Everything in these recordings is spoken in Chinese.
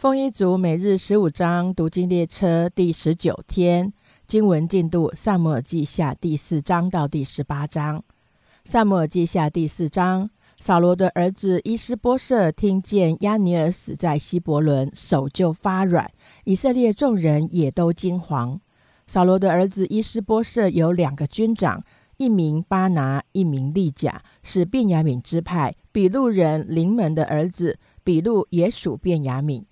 丰一族每日十五章读经列车第十九天经文进度：萨姆尔记下第四章到第十八章。萨姆尔记下第四章，扫罗的儿子伊斯波舍听见亚尼尔死在希伯伦，手就发软，以色列众人也都惊惶。扫罗的儿子伊斯波舍有两个军长，一名巴拿，一名利甲，是便雅敏支派比路人临门的儿子。比路也属便雅敏。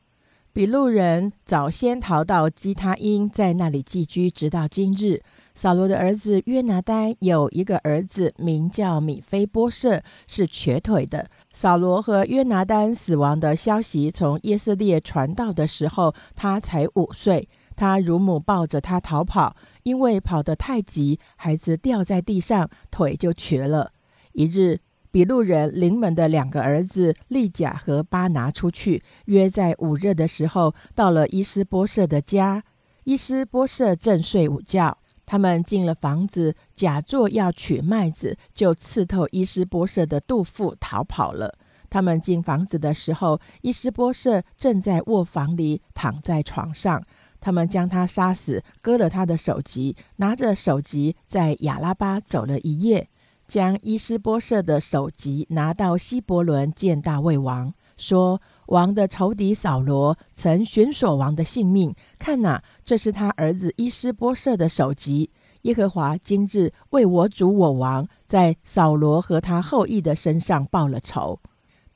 比路人早先逃到基他因，在那里寄居，直到今日。扫罗的儿子约拿丹有一个儿子，名叫米菲波设，是瘸腿的。扫罗和约拿丹死亡的消息从耶色列传到的时候，他才五岁。他乳母抱着他逃跑，因为跑得太急，孩子掉在地上，腿就瘸了。一日。比路人临门的两个儿子利甲和巴拿出去，约在午热的时候，到了伊斯波舍的家。伊斯波舍正睡午觉，他们进了房子，假作要取麦子，就刺透伊斯波舍的肚腹，逃跑了。他们进房子的时候，伊斯波舍正在卧房里躺在床上。他们将他杀死，割了他的首级，拿着首级在亚拉巴走了一夜。将伊斯波设的首级拿到希伯伦见大卫王，说：“王的仇敌扫罗曾寻索王的性命，看哪，这是他儿子伊斯波设的首级。耶和华今日为我主我王，在扫罗和他后裔的身上报了仇。”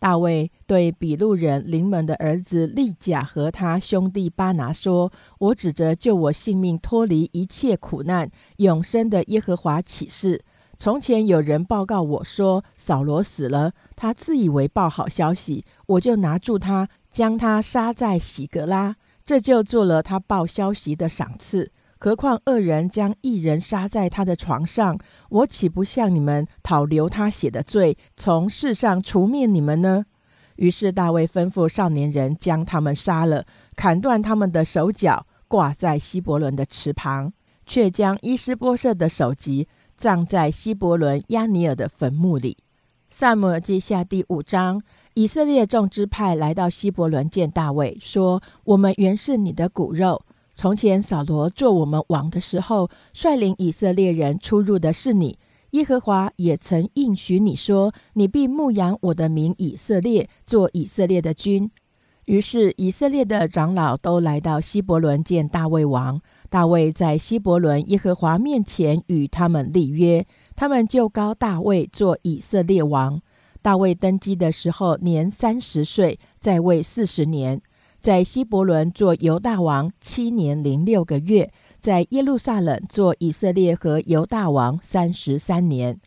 大卫对比路人临门的儿子利甲和他兄弟巴拿说：“我指着救我性命、脱离一切苦难、永生的耶和华起誓。”从前有人报告我说扫罗死了，他自以为报好消息，我就拿住他，将他杀在喜格拉，这就做了他报消息的赏赐。何况恶人将一人杀在他的床上，我岂不向你们讨留他写的罪，从世上除灭你们呢？于是大卫吩咐少年人将他们杀了，砍断他们的手脚，挂在希伯伦的池旁，却将伊斯波设的首级。葬在希伯伦亚尼尔的坟墓里。萨姆尔记下第五章，以色列众支派来到希伯伦见大卫，说：“我们原是你的骨肉。从前扫罗做我们王的时候，率领以色列人出入的是你。耶和华也曾应许你说：你必牧养我的民以色列，做以色列的君。于是以色列的长老都来到希伯伦见大卫王。”大卫在希伯伦耶和华面前与他们立约，他们就高大卫做以色列王。大卫登基的时候年三十岁，在位四十年，在希伯伦做犹大王七年零六个月，在耶路撒冷做以色列和犹大王三十三年。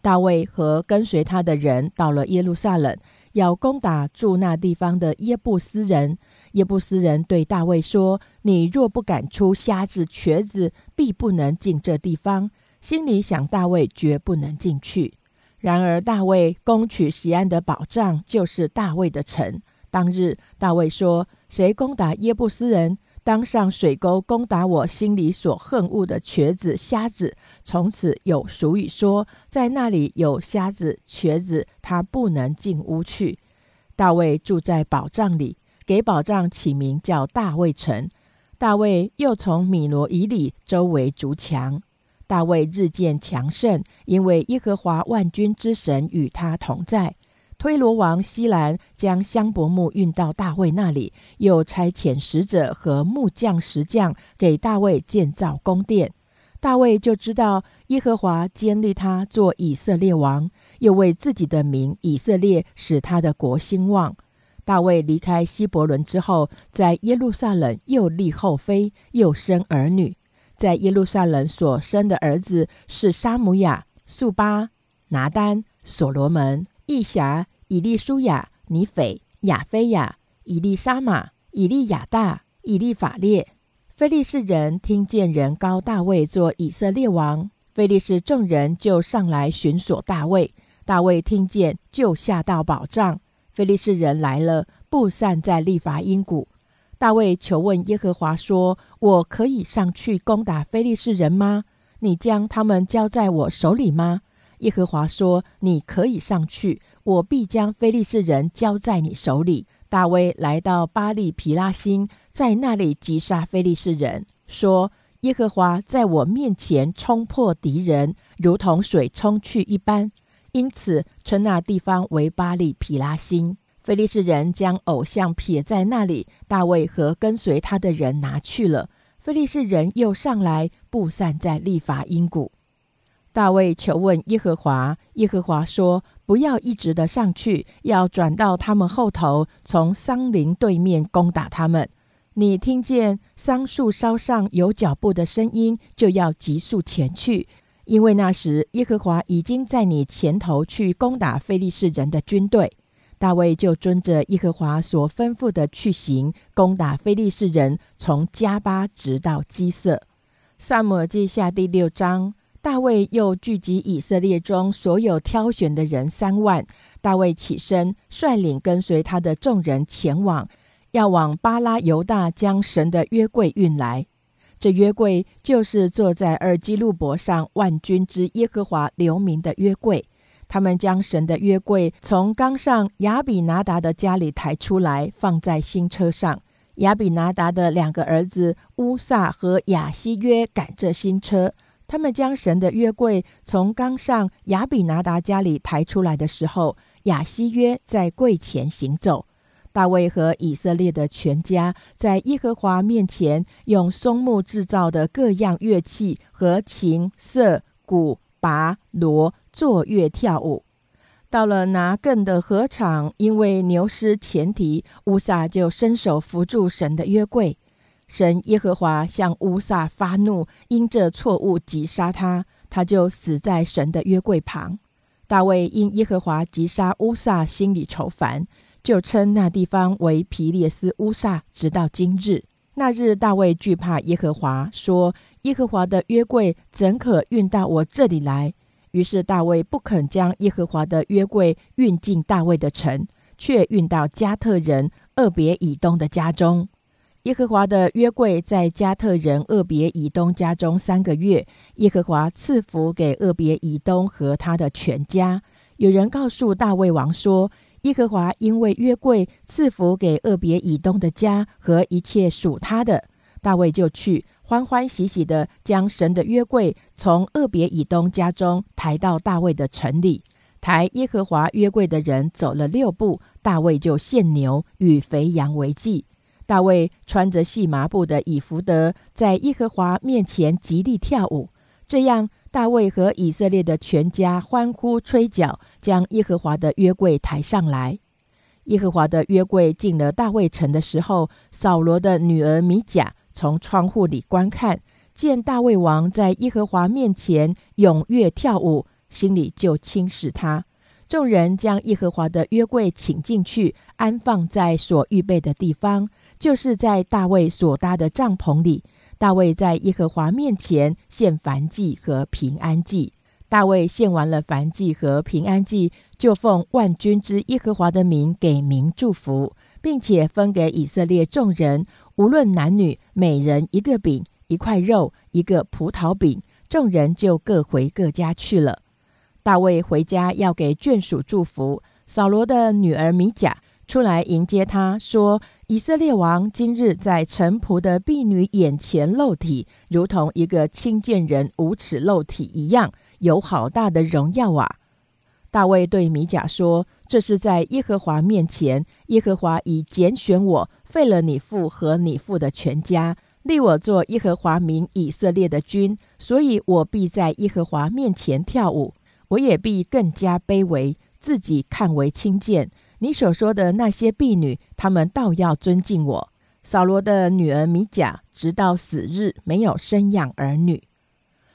大卫和跟随他的人到了耶路撒冷，要攻打住那地方的耶布斯人。耶布斯人对大卫说：“你若不敢出瞎子、瘸子，必不能进这地方。”心里想，大卫绝不能进去。然而，大卫攻取西安的宝藏，就是大卫的城。当日，大卫说：“谁攻打耶布斯人，当上水沟攻打我心里所恨恶的瘸子、瞎子。”从此有俗语说：“在那里有瞎子、瘸子，他不能进屋去。”大卫住在宝藏里。给宝藏起名叫大卫城。大卫又从米罗以里周围筑墙。大卫日渐强盛，因为耶和华万军之神与他同在。推罗王西兰将香柏木运到大卫那里，又差遣使者和木匠石匠给大卫建造宫殿。大卫就知道耶和华坚立他做以色列王，又为自己的名以色列使他的国兴旺。大卫离开希伯伦之后，在耶路撒冷又立后妃，又生儿女。在耶路撒冷所生的儿子是沙姆亚、素巴、拿丹、所罗门、义侠、以利舒雅、尼斐、亚菲亚、以利沙玛、以利亚大、以利法列。菲利士人听见人高大卫做以色列王，菲利士众人就上来寻索大卫。大卫听见，就下到宝藏。菲利士人来了，布散在利伐因谷。大卫求问耶和华说：“我可以上去攻打菲利士人吗？你将他们交在我手里吗？”耶和华说：“你可以上去，我必将菲利士人交在你手里。”大卫来到巴利皮拉星，在那里击杀非利士人，说：“耶和华在我面前冲破敌人，如同水冲去一般。”因此称那地方为巴利皮拉星。菲利士人将偶像撇在那里，大卫和跟随他的人拿去了。菲利士人又上来布散在利法因谷。大卫求问耶和华，耶和华说：“不要一直的上去，要转到他们后头，从桑林对面攻打他们。你听见桑树梢上有脚步的声音，就要急速前去，因为那时耶和华已经在你前头去攻打非利士人的军队。”大卫就遵着耶和华所吩咐的去行，攻打非利士人，从加巴直到基色。萨姆记下第六章，大卫又聚集以色列中所有挑选的人三万。大卫起身，率领跟随他的众人前往，要往巴拉犹大将神的约柜运来。这约柜就是坐在尔基路伯上万军之耶和华留名的约柜。他们将神的约柜从冈上亚比拿达的家里抬出来，放在新车上。亚比拿达的两个儿子乌萨和亚西约赶着新车。他们将神的约柜从冈上亚比拿达家里抬出来的时候，亚西约在柜前行走。大卫和以色列的全家在耶和华面前，用松木制造的各样乐器和琴、瑟、鼓、拔、锣。坐乐跳舞，到了拿更的禾场，因为牛失前蹄，乌撒就伸手扶住神的约柜。神耶和华向乌撒发怒，因这错误击杀他，他就死在神的约柜旁。大卫因耶和华击杀乌撒，心里愁烦，就称那地方为皮列斯乌撒，直到今日。那日大卫惧怕耶和华，说：耶和华的约柜怎可运到我这里来？于是大卫不肯将耶和华的约柜运进大卫的城，却运到加特人厄别以东的家中。耶和华的约柜在加特人厄别以东家中三个月，耶和华赐福给厄别以东和他的全家。有人告诉大卫王说：“耶和华因为约柜赐福给厄别以东的家和一切属他的。”大卫就去。欢欢喜喜地将神的约柜从厄别以东家中抬到大卫的城里。抬耶和华约柜的人走了六步，大卫就献牛与肥羊为祭。大卫穿着细麻布的以弗德，在耶和华面前极力跳舞。这样，大卫和以色列的全家欢呼吹角，将耶和华的约柜抬上来。耶和华的约柜进了大卫城的时候，扫罗的女儿米甲。从窗户里观看，见大卫王在耶和华面前踊跃跳舞，心里就轻视他。众人将耶和华的约柜请进去，安放在所预备的地方，就是在大卫所搭的帐篷里。大卫在耶和华面前献燔祭和平安祭。大卫献完了燔祭和平安祭，就奉万军之耶和华的名给民祝福，并且分给以色列众人。无论男女，每人一个饼，一块肉，一个葡萄饼，众人就各回各家去了。大卫回家要给眷属祝福，扫罗的女儿米甲出来迎接他，说：“以色列王今日在臣仆的婢女眼前露体，如同一个亲见人无耻露体一样，有好大的荣耀啊！”大卫对米甲说：“这是在耶和华面前，耶和华已拣选我。”废了你父和你父的全家，立我做耶和华民以色列的君，所以我必在耶和华面前跳舞，我也必更加卑微，自己看为轻贱。你所说的那些婢女，他们倒要尊敬我。扫罗的女儿米甲，直到死日没有生养儿女。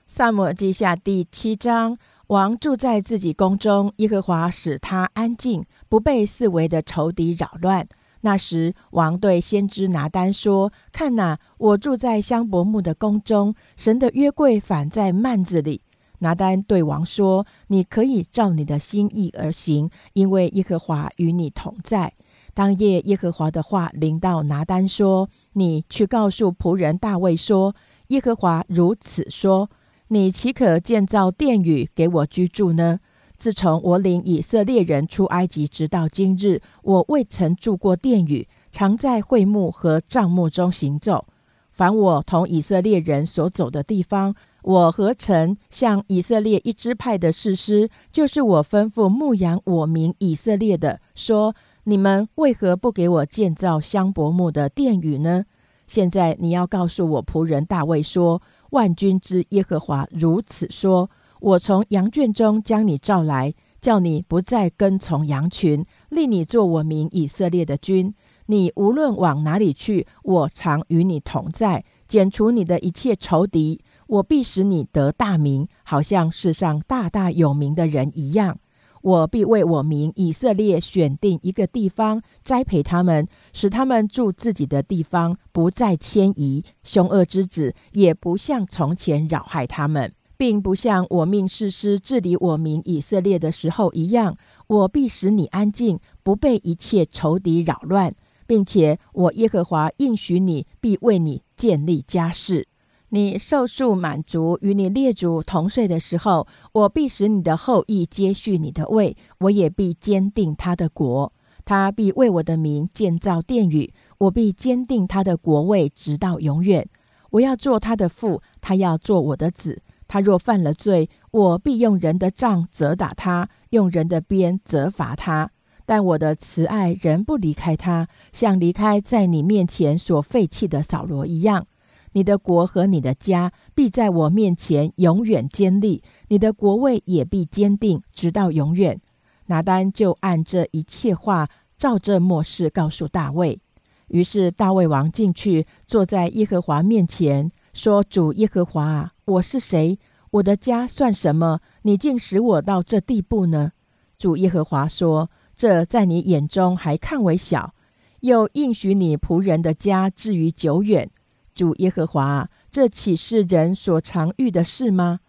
萨母记下第七章，王住在自己宫中，耶和华使他安静，不被四围的仇敌扰乱。那时，王对先知拿丹说：“看哪，我住在香柏木的宫中，神的约柜反在幔子里。”拿丹对王说：“你可以照你的心意而行，因为耶和华与你同在。”当夜，耶和华的话临到拿丹说：“你去告诉仆人大卫说，耶和华如此说：你岂可建造殿宇给我居住呢？”自从我领以色列人出埃及，直到今日，我未曾住过殿宇，常在会幕和帐幕中行走。凡我同以色列人所走的地方，我何曾向以色列一支派的士师，就是我吩咐牧养我民以色列的，说：你们为何不给我建造香柏木的殿宇呢？现在你要告诉我仆人大卫说：万军之耶和华如此说。我从羊圈中将你召来，叫你不再跟从羊群，立你做我民以色列的君。你无论往哪里去，我常与你同在，剪除你的一切仇敌。我必使你得大名，好像世上大大有名的人一样。我必为我民以色列选定一个地方，栽培他们，使他们住自己的地方，不再迁移。凶恶之子也不像从前扰害他们。并不像我命誓师治理我民以色列的时候一样，我必使你安静，不被一切仇敌扰乱，并且我耶和华应许你，必为你建立家室。你受数满足，与你列祖同睡的时候，我必使你的后裔接续你的位，我也必坚定他的国。他必为我的名建造殿宇，我必坚定他的国位，直到永远。我要做他的父，他要做我的子。他若犯了罪，我必用人的杖责打他，用人的鞭责罚他。但我的慈爱仍不离开他，像离开在你面前所废弃的扫罗一样。你的国和你的家必在我面前永远坚立，你的国位也必坚定，直到永远。拿单就按这一切话，照这末世告诉大卫。于是大卫王进去，坐在耶和华面前，说：“主耶和华啊。”我是谁？我的家算什么？你竟使我到这地步呢？主耶和华说：“这在你眼中还看为小，又应许你仆人的家至于久远。”主耶和华，这岂是人所常遇的事吗？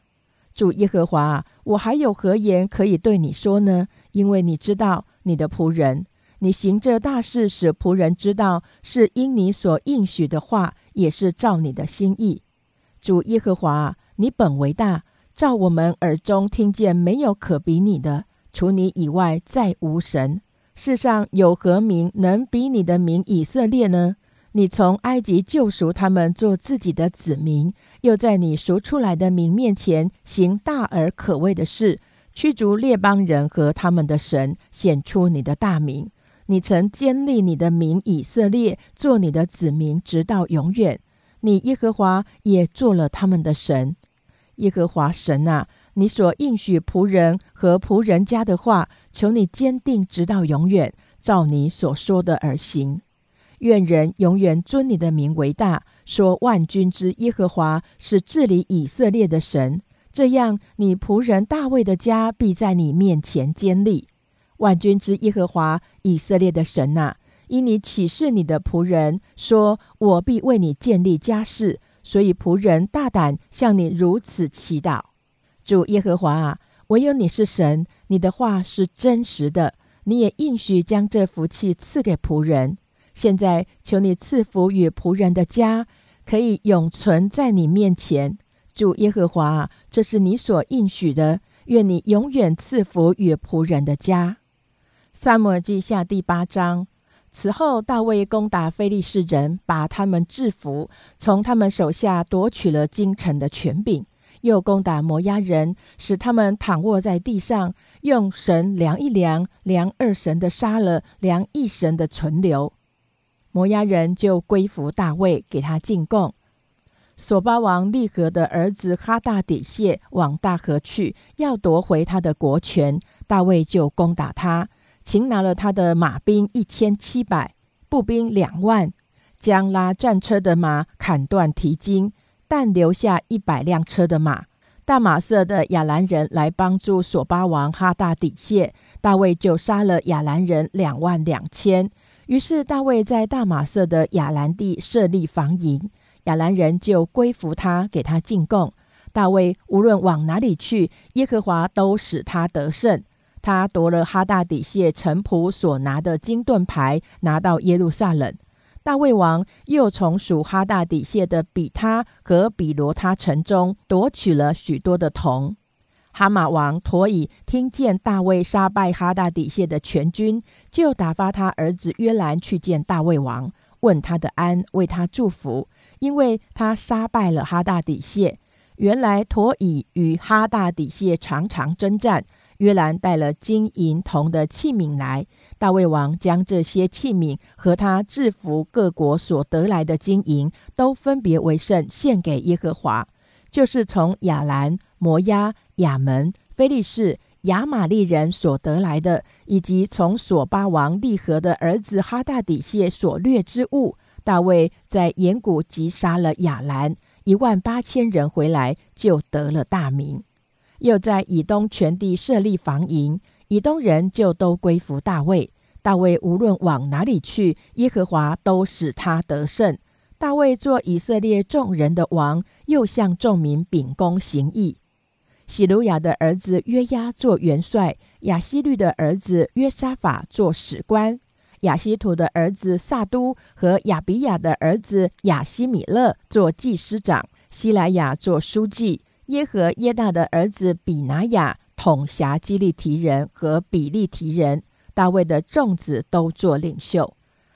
主耶和华，我还有何言可以对你说呢？因为你知道你的仆人，你行这大事，使仆人知道是因你所应许的话，也是照你的心意。主耶和华，你本为大，照我们耳中听见，没有可比你的，除你以外再无神。世上有何名能比你的名以色列呢？你从埃及救赎他们做自己的子民，又在你赎出来的民面前行大而可畏的事，驱逐列邦人和他们的神，显出你的大名。你曾坚立你的名以色列，做你的子民，直到永远。你耶和华也做了他们的神，耶和华神啊，你所应许仆人和仆人家的话，求你坚定直到永远，照你所说的而行。愿人永远尊你的名为大，说万军之耶和华是治理以色列的神。这样，你仆人大卫的家必在你面前坚立。万军之耶和华以色列的神呐。因你启示你的仆人说：“我必为你建立家室。”所以仆人大胆向你如此祈祷。主耶和华啊，唯有你是神，你的话是真实的，你也应许将这福气赐给仆人。现在求你赐福与仆人的家，可以永存在你面前。主耶和华，这是你所应许的，愿你永远赐福与仆人的家。萨母记下第八章。此后，大卫攻打非利士人，把他们制服，从他们手下夺取了京城的权柄；又攻打摩押人，使他们躺卧在地上，用神量一量，量二神的杀了，量一神的存留。摩押人就归服大卫，给他进贡。索巴王利和的儿子哈大底谢往大河去，要夺回他的国权，大卫就攻打他。擒拿了他的马兵一千七百，步兵两万，将拉战车的马砍断蹄筋，但留下一百辆车的马。大马色的亚兰人来帮助索巴王哈大底谢，大卫就杀了亚兰人两万两千。于是大卫在大马色的亚兰地设立防营，亚兰人就归服他，给他进贡。大卫无论往哪里去，耶和华都使他得胜。他夺了哈大底谢臣仆所拿的金盾牌，拿到耶路撒冷。大卫王又从属哈大底谢的比他和比罗他城中夺取了许多的铜。哈马王陀以听见大卫杀败哈大底谢的全军，就打发他儿子约兰去见大卫王，问他的安，为他祝福，因为他杀败了哈大底谢。原来陀以与哈大底谢常常征战，约兰带了金银铜的器皿来，大卫王将这些器皿和他制服各国所得来的金银，都分别为圣，献给耶和华，就是从亚兰、摩押。亚门、菲利士、亚玛利人所得来的，以及从索巴王利和的儿子哈大底谢所掠之物，大卫在岩谷击杀了亚兰一万八千人，回来就得了大名。又在以东全地设立防营，以东人就都归服大卫。大卫无论往哪里去，耶和华都使他得胜。大卫做以色列众人的王，又向众民秉公行义。喜鲁雅的儿子约押做元帅，亚希律的儿子约沙法做史官，亚希图的儿子萨都和亚比亚的儿子亚希米勒做祭司长，希莱亚做书记，耶和耶大的儿子比拿雅统辖基利提人和比利提人，大卫的众子都做领袖。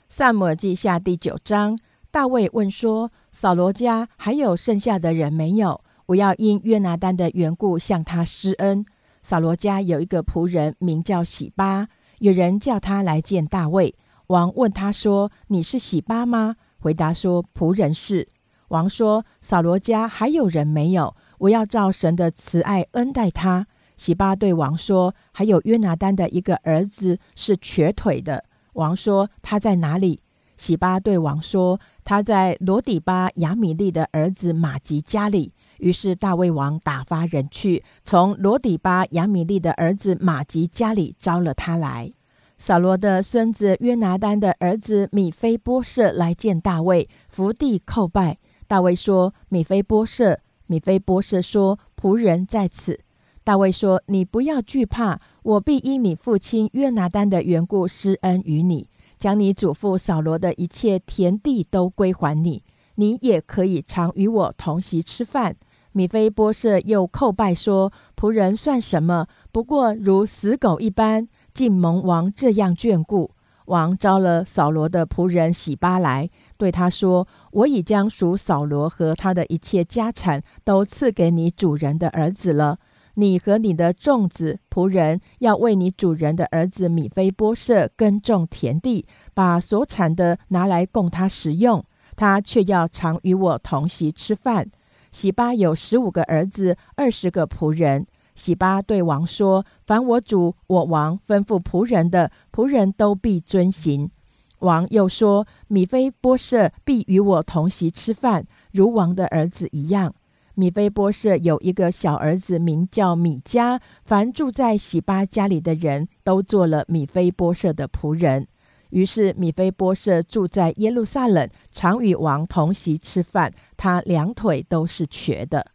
萨姆记下第九章，大卫问说：“扫罗家还有剩下的人没有？”我要因约拿丹的缘故向他施恩。扫罗家有一个仆人，名叫喜巴。有人叫他来见大卫王，问他说：“你是喜巴吗？”回答说：“仆人是。”王说：“扫罗家还有人没有？我要照神的慈爱恩待他。”喜巴对王说：“还有约拿丹的一个儿子是瘸腿的。”王说：“他在哪里？”喜巴对王说：“他在罗底巴亚米利的儿子马吉家里。”于是大卫王打发人去，从罗底巴亚米利的儿子马吉家里招了他来。扫罗的孙子约拿丹的儿子米菲波设来见大卫，伏地叩拜。大卫说：“米菲波设。”米菲波设说：“仆人在此。”大卫说：“你不要惧怕，我必因你父亲约拿丹的缘故施恩于你，将你祖父扫罗的一切田地都归还你。你也可以常与我同席吃饭。”米菲波设又叩拜说：“仆人算什么？不过如死狗一般，竟蒙王这样眷顾。”王招了扫罗的仆人喜巴来，对他说：“我已将属扫罗和他的一切家产都赐给你主人的儿子了。你和你的众子仆人要为你主人的儿子米菲波设耕种田地，把所产的拿来供他食用。他却要常与我同席吃饭。”喜巴有十五个儿子，二十个仆人。喜巴对王说：“凡我主我王吩咐仆人的，仆人都必遵行。”王又说：“米菲波设必与我同席吃饭，如王的儿子一样。”米菲波设有一个小儿子，名叫米迦。凡住在喜巴家里的人都做了米菲波设的仆人。于是米菲波设住在耶路撒冷，常与王同席吃饭。他两腿都是瘸的。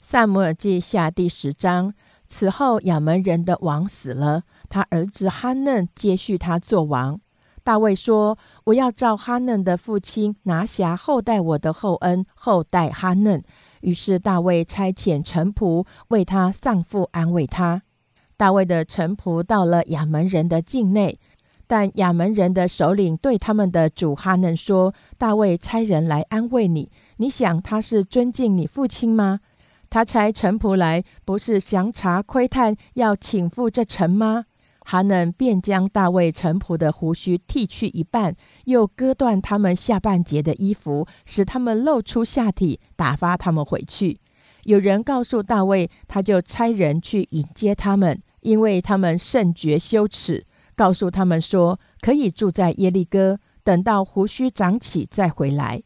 萨姆尔记下第十章。此后亚门人的王死了，他儿子哈嫩接续他做王。大卫说：“我要照哈嫩的父亲拿辖后代我的厚恩，后代哈嫩。”于是大卫差遣臣仆为他丧父，安慰他。大卫的臣仆到了亚门人的境内。但亚门人的首领对他们的主哈嫩说：“大卫差人来安慰你，你想他是尊敬你父亲吗？他差臣仆来，不是详查窥探，要请赴这城吗？”哈嫩便将大卫臣仆的胡须剃去一半，又割断他们下半截的衣服，使他们露出下体，打发他们回去。有人告诉大卫，他就差人去迎接他们，因为他们甚觉羞耻。告诉他们说，可以住在耶利哥，等到胡须长起再回来。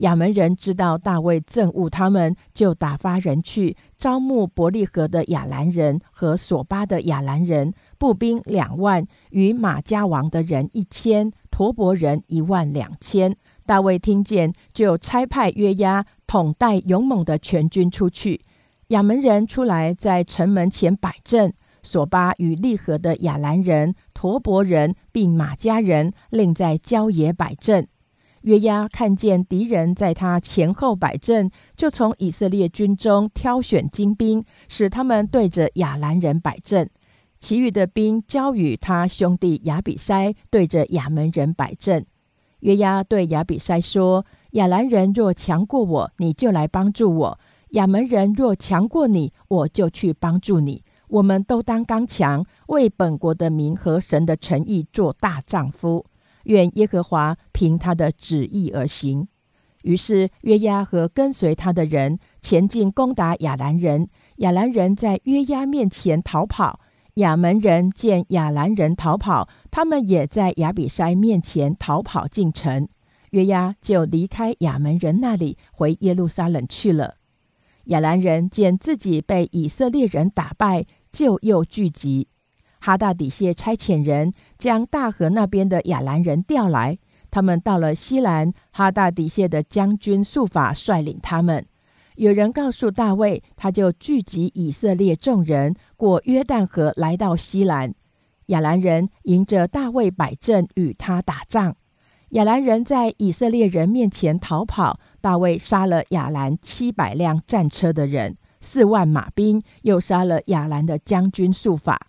亚门人知道大卫憎恶他们，就打发人去招募伯利河的亚兰人和索巴的亚兰人，步兵两万，与马家王的人一千，陀伯人一万两千。大卫听见，就差派约押统带勇猛的全军出去。亚门人出来，在城门前摆阵。索巴与利河的亚兰人、陀伯人并马家人，另在郊野摆阵。约押看见敌人在他前后摆阵，就从以色列军中挑选精兵，使他们对着亚兰人摆阵；其余的兵交与他兄弟亚比筛对着亚门人摆阵。约押对亚比筛说：“亚兰人若强过我，你就来帮助我；亚门人若强过你，我就去帮助你。我们都当刚强，为本国的民和神的诚意做大丈夫。”愿耶和华凭他的旨意而行。于是约押和跟随他的人前进，攻打亚兰人。亚兰人在约押面前逃跑。亚门人见亚兰人逃跑，他们也在亚比筛面前逃跑进城。约押就离开亚门人那里，回耶路撒冷去了。亚兰人见自己被以色列人打败，就又聚集。哈大底谢差遣人将大河那边的亚兰人调来，他们到了西兰，哈大底谢的将军速法率领他们。有人告诉大卫，他就聚集以色列众人过约旦河，来到西兰。亚兰人迎着大卫摆阵，与他打仗。亚兰人在以色列人面前逃跑，大卫杀了亚兰七百辆战车的人，四万马兵，又杀了亚兰的将军术法。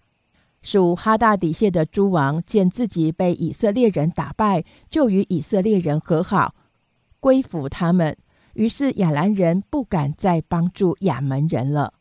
属哈大底谢的诸王见自己被以色列人打败，就与以色列人和好，归服他们。于是亚兰人不敢再帮助亚门人了。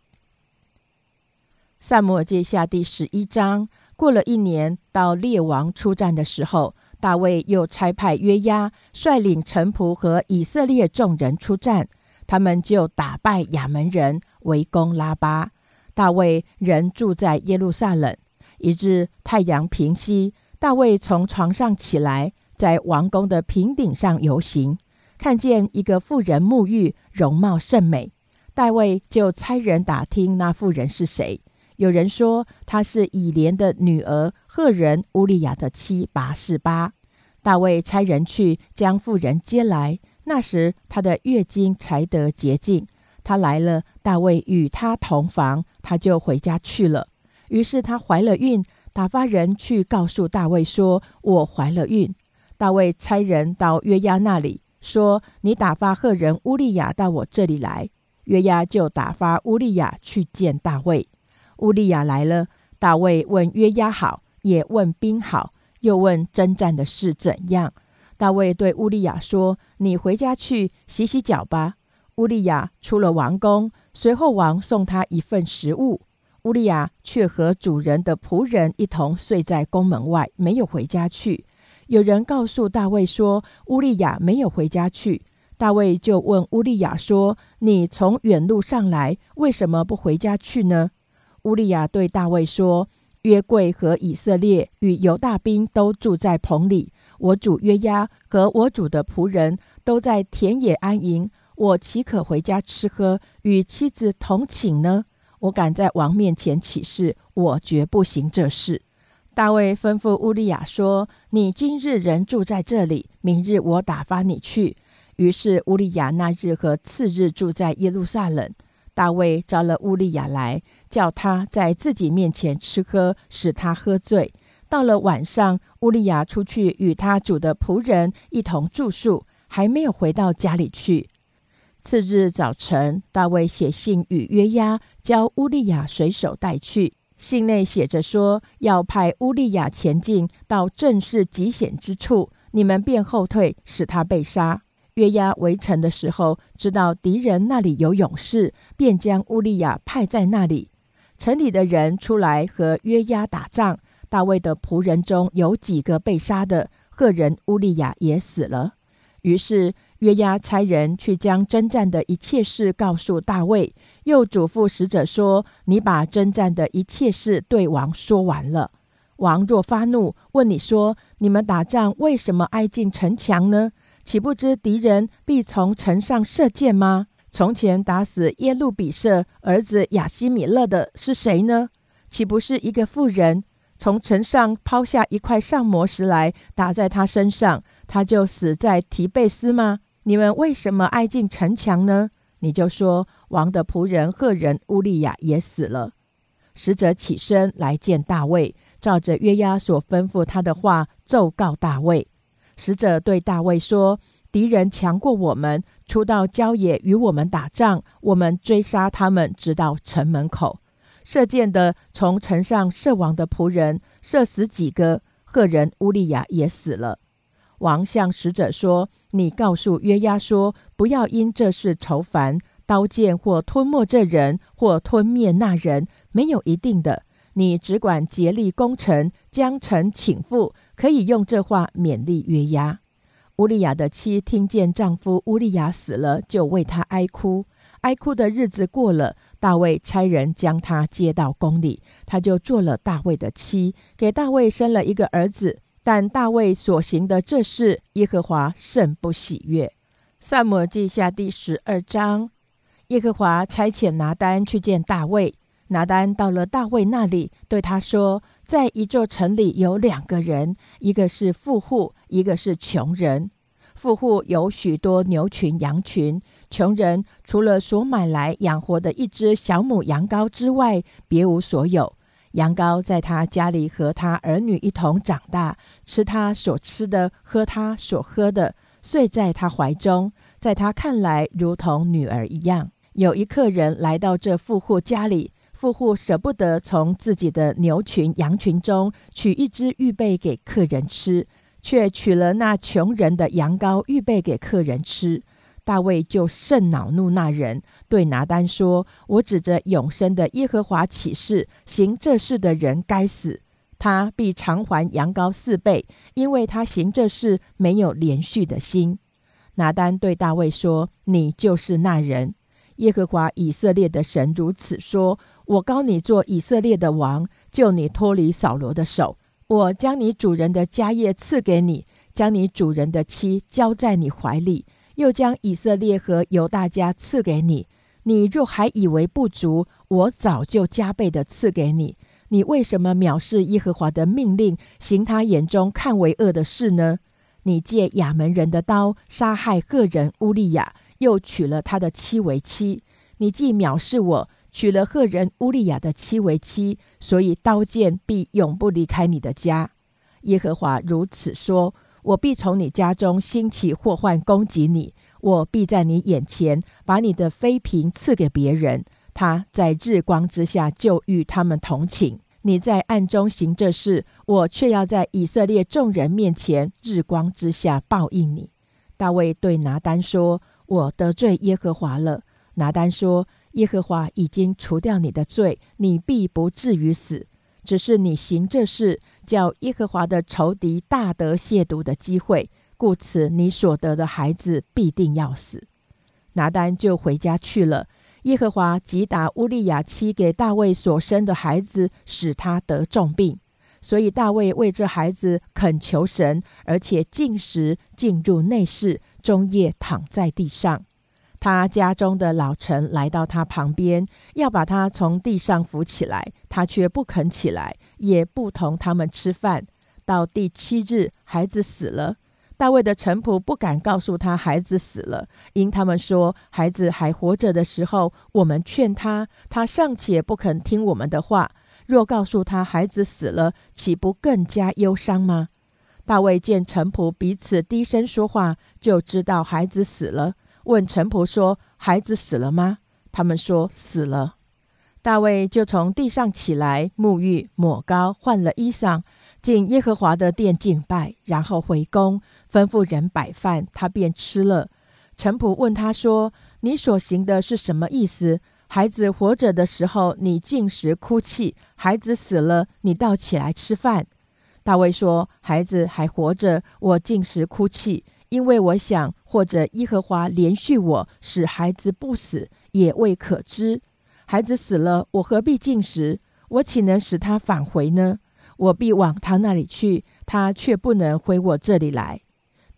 萨摩记下第十一章。过了一年，到列王出战的时候，大卫又差派约押率领臣仆和以色列众人出战，他们就打败亚门人，围攻拉巴。大卫仍住在耶路撒冷。一日太阳平息，大卫从床上起来，在王宫的平顶上游行，看见一个妇人沐浴，容貌甚美。大卫就差人打听那妇人是谁。有人说她是以莲的女儿赫人乌利亚的妻拔示巴。大卫差人去将妇人接来。那时她的月经才得洁净。她来了，大卫与她同房，她就回家去了。于是她怀了孕，打发人去告诉大卫说：“我怀了孕。”大卫差人到约押那里说：“你打发赫人乌利亚到我这里来。”约押就打发乌利亚去见大卫。乌利亚来了，大卫问约押好，也问兵好，又问征战的事怎样。大卫对乌利亚说：“你回家去洗洗脚吧。”乌利亚出了王宫，随后王送他一份食物。乌利亚却和主人的仆人一同睡在宫门外，没有回家去。有人告诉大卫说，乌利亚没有回家去。大卫就问乌利亚说：“你从远路上来，为什么不回家去呢？”乌利亚对大卫说：“约柜和以色列与犹大兵都住在棚里，我主约押和我主的仆人都在田野安营，我岂可回家吃喝，与妻子同寝呢？”我敢在王面前起誓，我绝不行这事。大卫吩咐乌利亚说：“你今日仍住在这里，明日我打发你去。”于是乌利亚那日和次日住在耶路撒冷。大卫召了乌利亚来，叫他在自己面前吃喝，使他喝醉。到了晚上，乌利亚出去与他主的仆人一同住宿，还没有回到家里去。次日早晨，大卫写信与约押，将乌利亚随手带去。信内写着说，要派乌利亚前进到正是极险之处，你们便后退，使他被杀。约押围城的时候，知道敌人那里有勇士，便将乌利亚派在那里。城里的人出来和约押打仗，大卫的仆人中有几个被杀的，赫人乌利亚也死了。于是。约押差人去将征战的一切事告诉大卫，又嘱咐使者说：“你把征战的一切事对王说完了。王若发怒，问你说：‘你们打仗为什么挨近城墙呢？岂不知敌人必从城上射箭吗？从前打死耶路比舍儿子亚西米勒的是谁呢？岂不是一个妇人从城上抛下一块上磨石来打在他身上，他就死在提贝斯吗？’”你们为什么挨近城墙呢？你就说王的仆人赫人乌利亚也死了。使者起身来见大卫，照着约押所吩咐他的话奏告大卫。使者对大卫说：“敌人强过我们，出到郊野与我们打仗，我们追杀他们，直到城门口。射箭的从城上射亡的仆人，射死几个，赫人乌利亚也死了。王向使者说：“你告诉约押说，不要因这事愁烦，刀剑或吞没这人，或吞灭那人，没有一定的。你只管竭力攻城，将城请复，可以用这话勉励约押。”乌利亚的妻听见丈夫乌利亚死了，就为他哀哭。哀哭的日子过了。大卫差人将她接到宫里，她就做了大卫的妻，给大卫生了一个儿子。但大卫所行的这事，耶和华甚不喜悦。萨姆记下第十二章，耶和华差遣拿单去见大卫。拿单到了大卫那里，对他说：“在一座城里有两个人，一个是富户，一个是穷人。富户有许多牛群羊群。”穷人除了所买来养活的一只小母羊羔之外，别无所有。羊羔在他家里和他儿女一同长大，吃他所吃的，喝他所喝的，睡在他怀中，在他看来如同女儿一样。有一客人来到这富户家里，富户舍不得从自己的牛群羊群中取一只预备给客人吃，却取了那穷人的羊羔预备给客人吃。大卫就甚恼怒那人，对拿单说：“我指着永生的耶和华起誓，行这事的人该死，他必偿还羊羔四倍，因为他行这事没有连续的心。”拿单对大卫说：“你就是那人。耶和华以色列的神如此说：我高你做以色列的王，救你脱离扫罗的手。我将你主人的家业赐给你，将你主人的妻交在你怀里。”又将以色列和犹大家赐给你，你若还以为不足，我早就加倍的赐给你。你为什么藐视耶和华的命令，行他眼中看为恶的事呢？你借亚门人的刀杀害个人乌利亚，又娶了他的妻为妻。你既藐视我，娶了赫人乌利亚的妻为妻，所以刀剑必永不离开你的家。耶和华如此说。我必从你家中兴起祸患攻击你，我必在你眼前把你的妃嫔赐给别人，他在日光之下就与他们同寝。你在暗中行这事，我却要在以色列众人面前日光之下报应你。大卫对拿单说：“我得罪耶和华了。”拿单说：“耶和华已经除掉你的罪，你必不至于死。”只是你行这事，叫耶和华的仇敌大得亵渎的机会，故此你所得的孩子必定要死。拿单就回家去了。耶和华击打乌利亚妻给大卫所生的孩子，使他得重病，所以大卫为这孩子恳求神，而且进食，进入内室，终夜躺在地上。他家中的老臣来到他旁边，要把他从地上扶起来，他却不肯起来，也不同他们吃饭。到第七日，孩子死了。大卫的臣仆不敢告诉他孩子死了，因他们说孩子还活着的时候，我们劝他，他尚且不肯听我们的话。若告诉他孩子死了，岂不更加忧伤吗？大卫见臣仆彼此低声说话，就知道孩子死了。问陈仆说：“孩子死了吗？”他们说：“死了。”大卫就从地上起来，沐浴、抹膏，换了衣裳，进耶和华的殿敬拜，然后回宫，吩咐人摆饭，他便吃了。陈仆问他说：“你所行的是什么意思？孩子活着的时候，你进食哭泣；孩子死了，你倒起来吃饭。”大卫说：“孩子还活着，我进食哭泣。”因为我想，或者耶和华连续我，使孩子不死，也未可知。孩子死了，我何必进食？我岂能使他返回呢？我必往他那里去，他却不能回我这里来。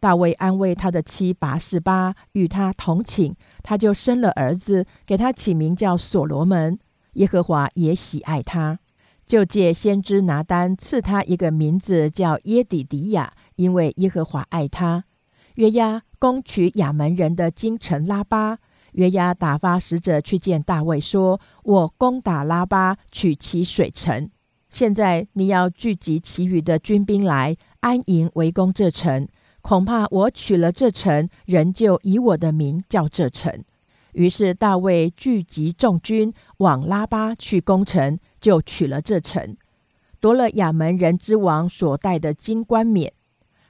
大卫安慰他的妻拔示巴，与他同寝，他就生了儿子，给他起名叫所罗门。耶和华也喜爱他，就借先知拿单赐他一个名字，叫耶底迪亚，因为耶和华爱他。约押攻取亚门人的京城拉巴，约押打发使者去见大卫，说：“我攻打拉巴，取其水城。现在你要聚集其余的军兵来安营围攻这城。恐怕我取了这城，人就以我的名叫这城。于是大卫聚集众军往拉巴去攻城，就取了这城，夺了亚门人之王所带的金冠冕，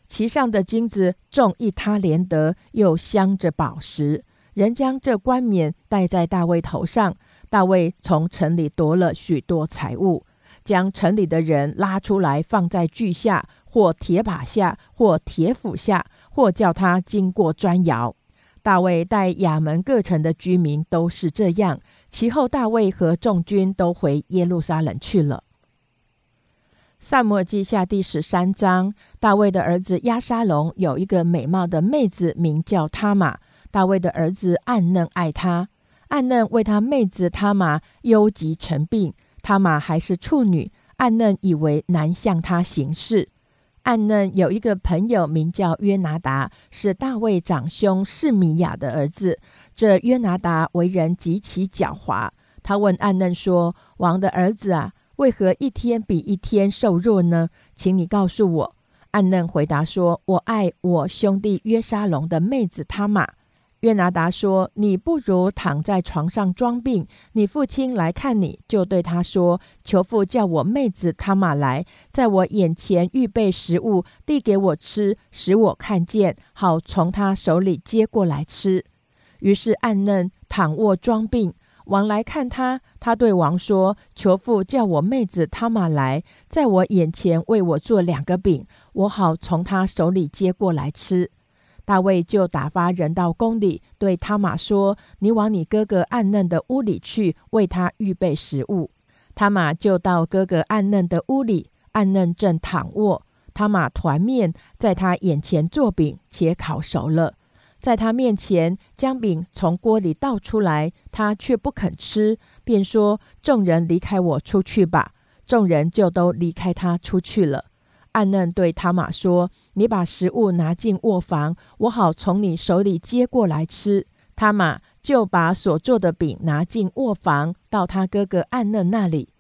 其上的金子重一他连得，又镶着宝石。人将这冠冕戴在大卫头上。大卫从城里夺了许多财物，将城里的人拉出来，放在锯下，或铁把下，或铁斧下，或叫他经过砖窑。大卫带亚门各城的居民都是这样。其后，大卫和众军都回耶路撒冷去了。萨摩记下第十三章，大卫的儿子亚沙龙有一个美貌的妹子，名叫他玛。大卫的儿子暗嫩爱他，暗嫩为他妹子他玛忧急成病。他玛还是处女，暗嫩以为难向他行事。暗嫩有一个朋友名叫约拿达，是大卫长兄示米亚的儿子。这约拿达为人极其狡猾。他问暗嫩说：“王的儿子啊，为何一天比一天瘦弱呢？请你告诉我。”暗嫩回答说：“我爱我兄弟约沙龙的妹子他玛。”约拿达说：“你不如躺在床上装病。你父亲来看你，就对他说：‘求父叫我妹子他玛来，在我眼前预备食物，递给我吃，使我看见，好从他手里接过来吃。’于是暗嫩躺卧装病。王来看他，他对王说：‘求父叫我妹子他玛来，在我眼前为我做两个饼，我好从他手里接过来吃。’”大卫就打发人到宫里，对他玛说：“你往你哥哥暗嫩的屋里去，为他预备食物。”他玛就到哥哥暗嫩的屋里，暗嫩正躺卧。他玛团面在他眼前做饼，且烤熟了，在他面前将饼从锅里倒出来，他却不肯吃，便说：“众人离开我出去吧。”众人就都离开他出去了。暗嫩对他玛说：“你把食物拿进卧房，我好从你手里接过来吃。”他玛就把所做的饼拿进卧房，到他哥哥暗嫩那里，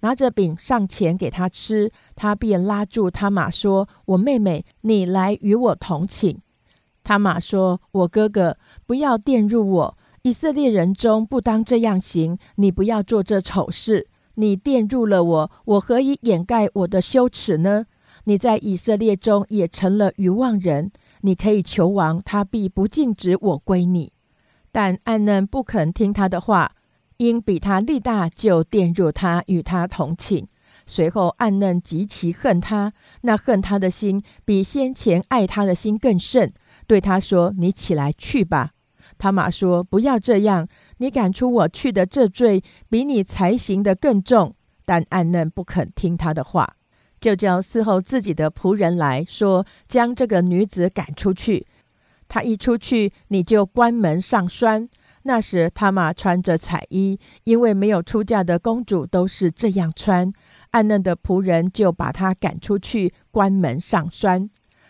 拿着饼上前给他吃。他便拉住他玛说：“我妹妹，你来与我同寝。”他玛说：“我哥哥，不要玷辱我。以色列人中不当这样行。你不要做这丑事。你玷辱了我，我何以掩盖我的羞耻呢？”你在以色列中也成了愚妄人，你可以求王，他必不禁止我归你。但暗嫩不肯听他的话，因比他力大，就玷辱他，与他同寝。随后暗嫩极其恨他，那恨他的心比先前爱他的心更甚，对他说：“你起来去吧。”他马说：“不要这样，你赶出我去的这罪，比你才行的更重。”但暗嫩不肯听他的话。就叫伺候自己的仆人来说，将这个女子赶出去。他一出去，你就关门上栓。那时他玛穿着彩衣，因为没有出嫁的公主都是这样穿。暗嫩的仆人就把他赶出去，关门上栓。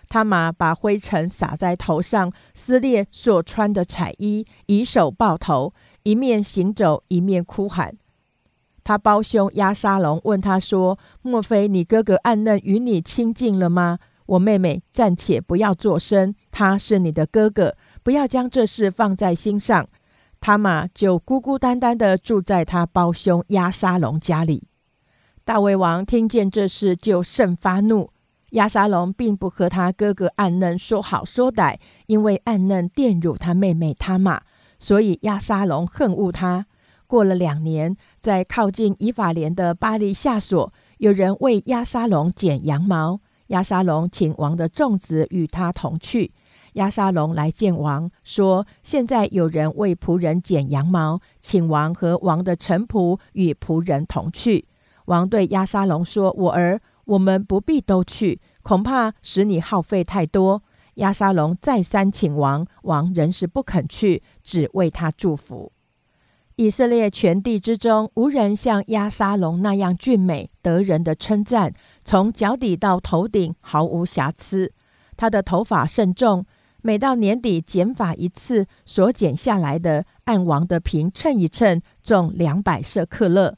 他玛把灰尘撒在头上，撕裂所穿的彩衣，以手抱头，一面行走，一面哭喊。他胞兄押沙龙问他说：“莫非你哥哥暗嫩与你亲近了吗？我妹妹暂且不要作声，他是你的哥哥，不要将这事放在心上。”他嘛就孤孤单单的住在他胞兄押沙龙家里。大卫王听见这事就甚发怒。亚沙龙并不和他哥哥暗嫩说好说歹，因为暗嫩玷辱他妹妹他玛，所以亚沙龙恨恶他。过了两年，在靠近以法莲的巴黎下所，有人为亚沙龙剪羊毛。亚沙龙请王的众子与他同去。亚沙龙来见王，说：“现在有人为仆人剪羊毛，请王和王的臣仆与仆人同去。”王对亚沙龙说：“我儿，我们不必都去，恐怕使你耗费太多。”亚沙龙再三请王，王仍是不肯去，只为他祝福。以色列全地之中，无人像亚沙龙那样俊美，得人的称赞。从脚底到头顶毫无瑕疵。他的头发甚重，每到年底剪发一次，所剪下来的按王的瓶称一称，重两百舍克勒。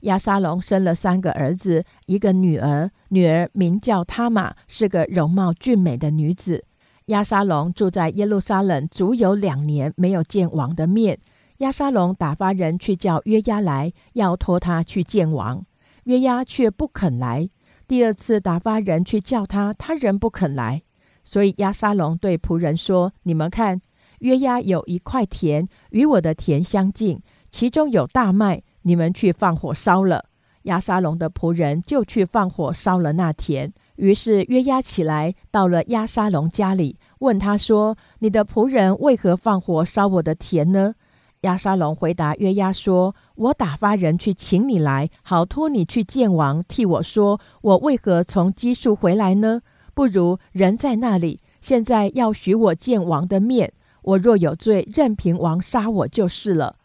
亚沙龙生了三个儿子，一个女儿，女儿名叫他玛，是个容貌俊美的女子。亚沙龙住在耶路撒冷足有两年，没有见王的面。亚沙龙打发人去叫约押来，要托他去见王。约押却不肯来。第二次打发人去叫他，他仍不肯来。所以亚沙龙对仆人说：“你们看，约押有一块田，与我的田相近，其中有大麦，你们去放火烧了。”亚沙龙的仆人就去放火烧了那田。于是约押起来，到了亚沙龙家里，问他说：“你的仆人为何放火烧我的田呢？”亚沙龙回答约押说：“我打发人去请你来，好托你去见王，替我说，我为何从基述回来呢？不如人在那里，现在要许我见王的面。我若有罪，任凭王杀我就是了。”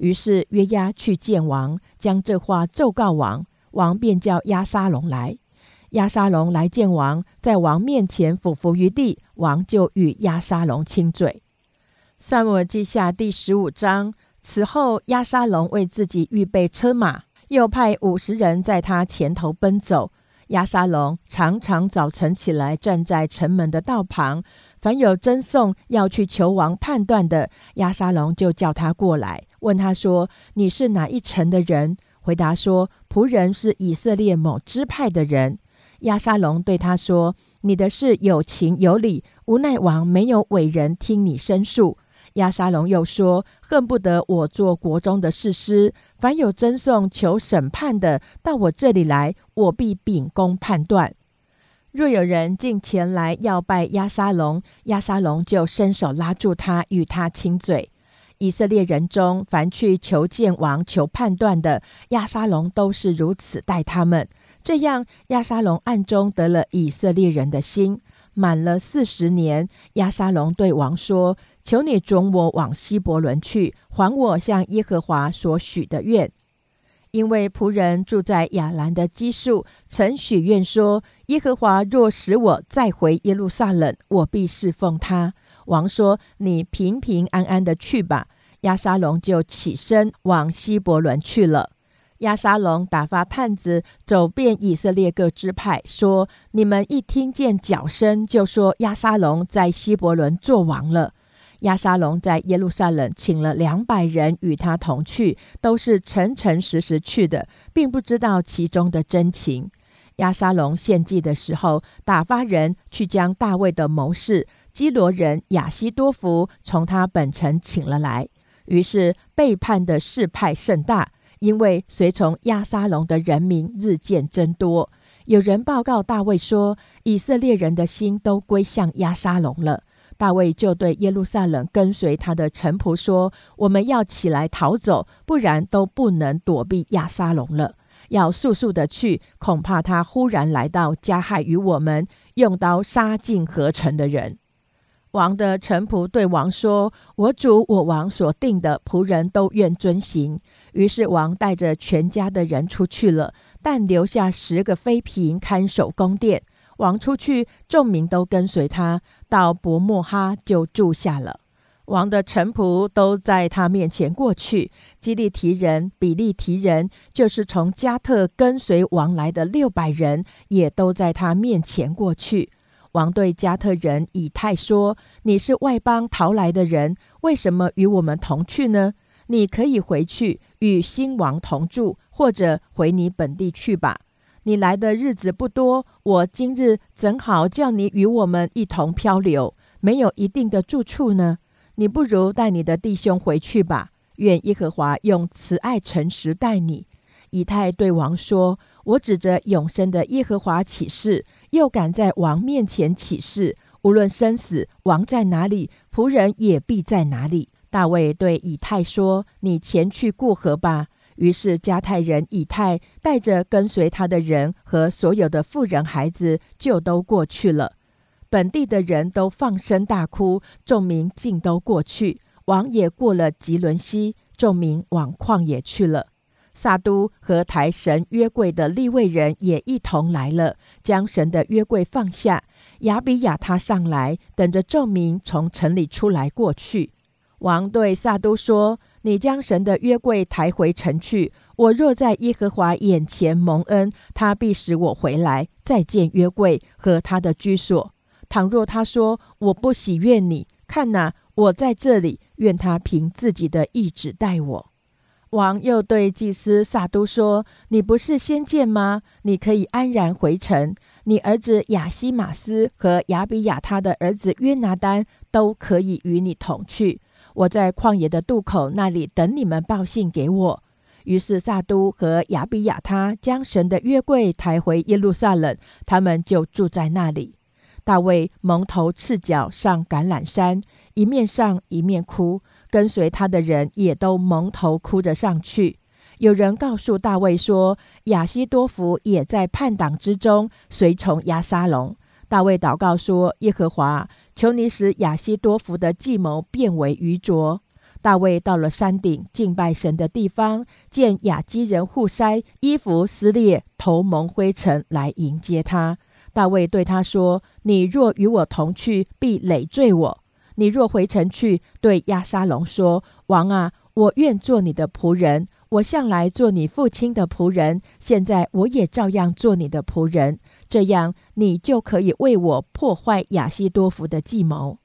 于是约押去见王，将这话奏告王，王便叫押沙龙来。押沙龙来见王，在王面前俯伏于地，王就与押沙龙亲嘴。萨母记下第十五章。此后，押沙龙为自己预备车马，又派五十人在他前头奔走。押沙龙常常早晨起来，站在城门的道旁，凡有争讼要去求王判断的，押沙龙就叫他过来，问他说：“你是哪一城的人？”回答说：“仆人是以色列某支派的人。”亚沙龙对他说：“你的事有情有理，无奈王没有委人听你申诉。”亚沙龙又说：“恨不得我做国中的士师，凡有争讼求审判的，到我这里来，我必秉公判断。若有人进前来要拜亚沙龙，亚沙龙就伸手拉住他，与他亲嘴。以色列人中，凡去求见王、求判断的，亚沙龙都是如此待他们。”这样，亚沙龙暗中得了以色列人的心。满了四十年，亚沙龙对王说：“求你准我往希伯伦去，还我向耶和华所许的愿。因为仆人住在亚兰的基数，曾许愿说：耶和华若使我再回耶路撒冷，我必侍奉他。”王说：“你平平安安的去吧。”亚沙龙就起身往希伯伦去了。亚沙龙打发探子走遍以色列各支派，说：“你们一听见脚声，就说亚沙龙在希伯伦做王了。”亚沙龙在耶路撒冷请了两百人与他同去，都是诚诚实实去的，并不知道其中的真情。亚沙龙献祭的时候，打发人去将大卫的谋士基罗人亚西多福从他本城请了来，于是背叛的事派甚大。因为随从亚沙龙的人民日渐增多，有人报告大卫说，以色列人的心都归向亚沙龙了。大卫就对耶路撒冷跟随他的臣仆说：“我们要起来逃走，不然都不能躲避亚沙龙了。要速速的去，恐怕他忽然来到，加害于我们，用刀杀尽合成的人。”王的臣仆对王说：“我主我王所定的仆人都愿遵行。”于是王带着全家的人出去了，但留下十个妃嫔看守宫殿。王出去，众民都跟随他，到伯莫哈就住下了。王的臣仆都在他面前过去。基利提人、比利提人，就是从加特跟随王来的六百人，也都在他面前过去。王对加特人以太说：“你是外邦逃来的人，为什么与我们同去呢？你可以回去与新王同住，或者回你本地去吧。你来的日子不多，我今日怎好叫你与我们一同漂流？没有一定的住处呢？你不如带你的弟兄回去吧。愿耶和华用慈爱诚实待你。”以太对王说：“我指着永生的耶和华起誓。”又敢在王面前起誓，无论生死，王在哪里，仆人也必在哪里。大卫对以太说：“你前去过河吧。”于是加太人以太带着跟随他的人和所有的妇人孩子，就都过去了。本地的人都放声大哭，众民尽都过去。王也过了吉伦西，众民往旷野去了。撒都和抬神约柜的立位人也一同来了，将神的约柜放下。亚比亚他上来，等着众民从城里出来过去。王对撒都说：“你将神的约柜抬回城去。我若在耶和华眼前蒙恩，他必使我回来，再见约柜和他的居所。”倘若他说我不喜悦你，看哪，我在这里，愿他凭自己的意志待我。”王又对祭司撒都说：“你不是先见吗？你可以安然回城。你儿子亚西马斯和亚比亚他的儿子约拿丹都可以与你同去。我在旷野的渡口那里等你们报信给我。”于是撒都和亚比亚他将神的约柜抬回耶路撒冷，他们就住在那里。大卫蒙头赤脚上橄榄山，一面上一面哭。跟随他的人也都蒙头哭着上去。有人告诉大卫说，亚西多福也在叛党之中随从亚沙龙。大卫祷告说：“耶和华，求你使亚西多福的计谋变为愚拙。”大卫到了山顶敬拜神的地方，见亚基人户筛衣服撕裂，头蒙灰尘来迎接他。大卫对他说：“你若与我同去，必累赘我。”你若回城去，对亚沙龙说：“王啊，我愿做你的仆人。我向来做你父亲的仆人，现在我也照样做你的仆人。这样，你就可以为我破坏亚西多福的计谋。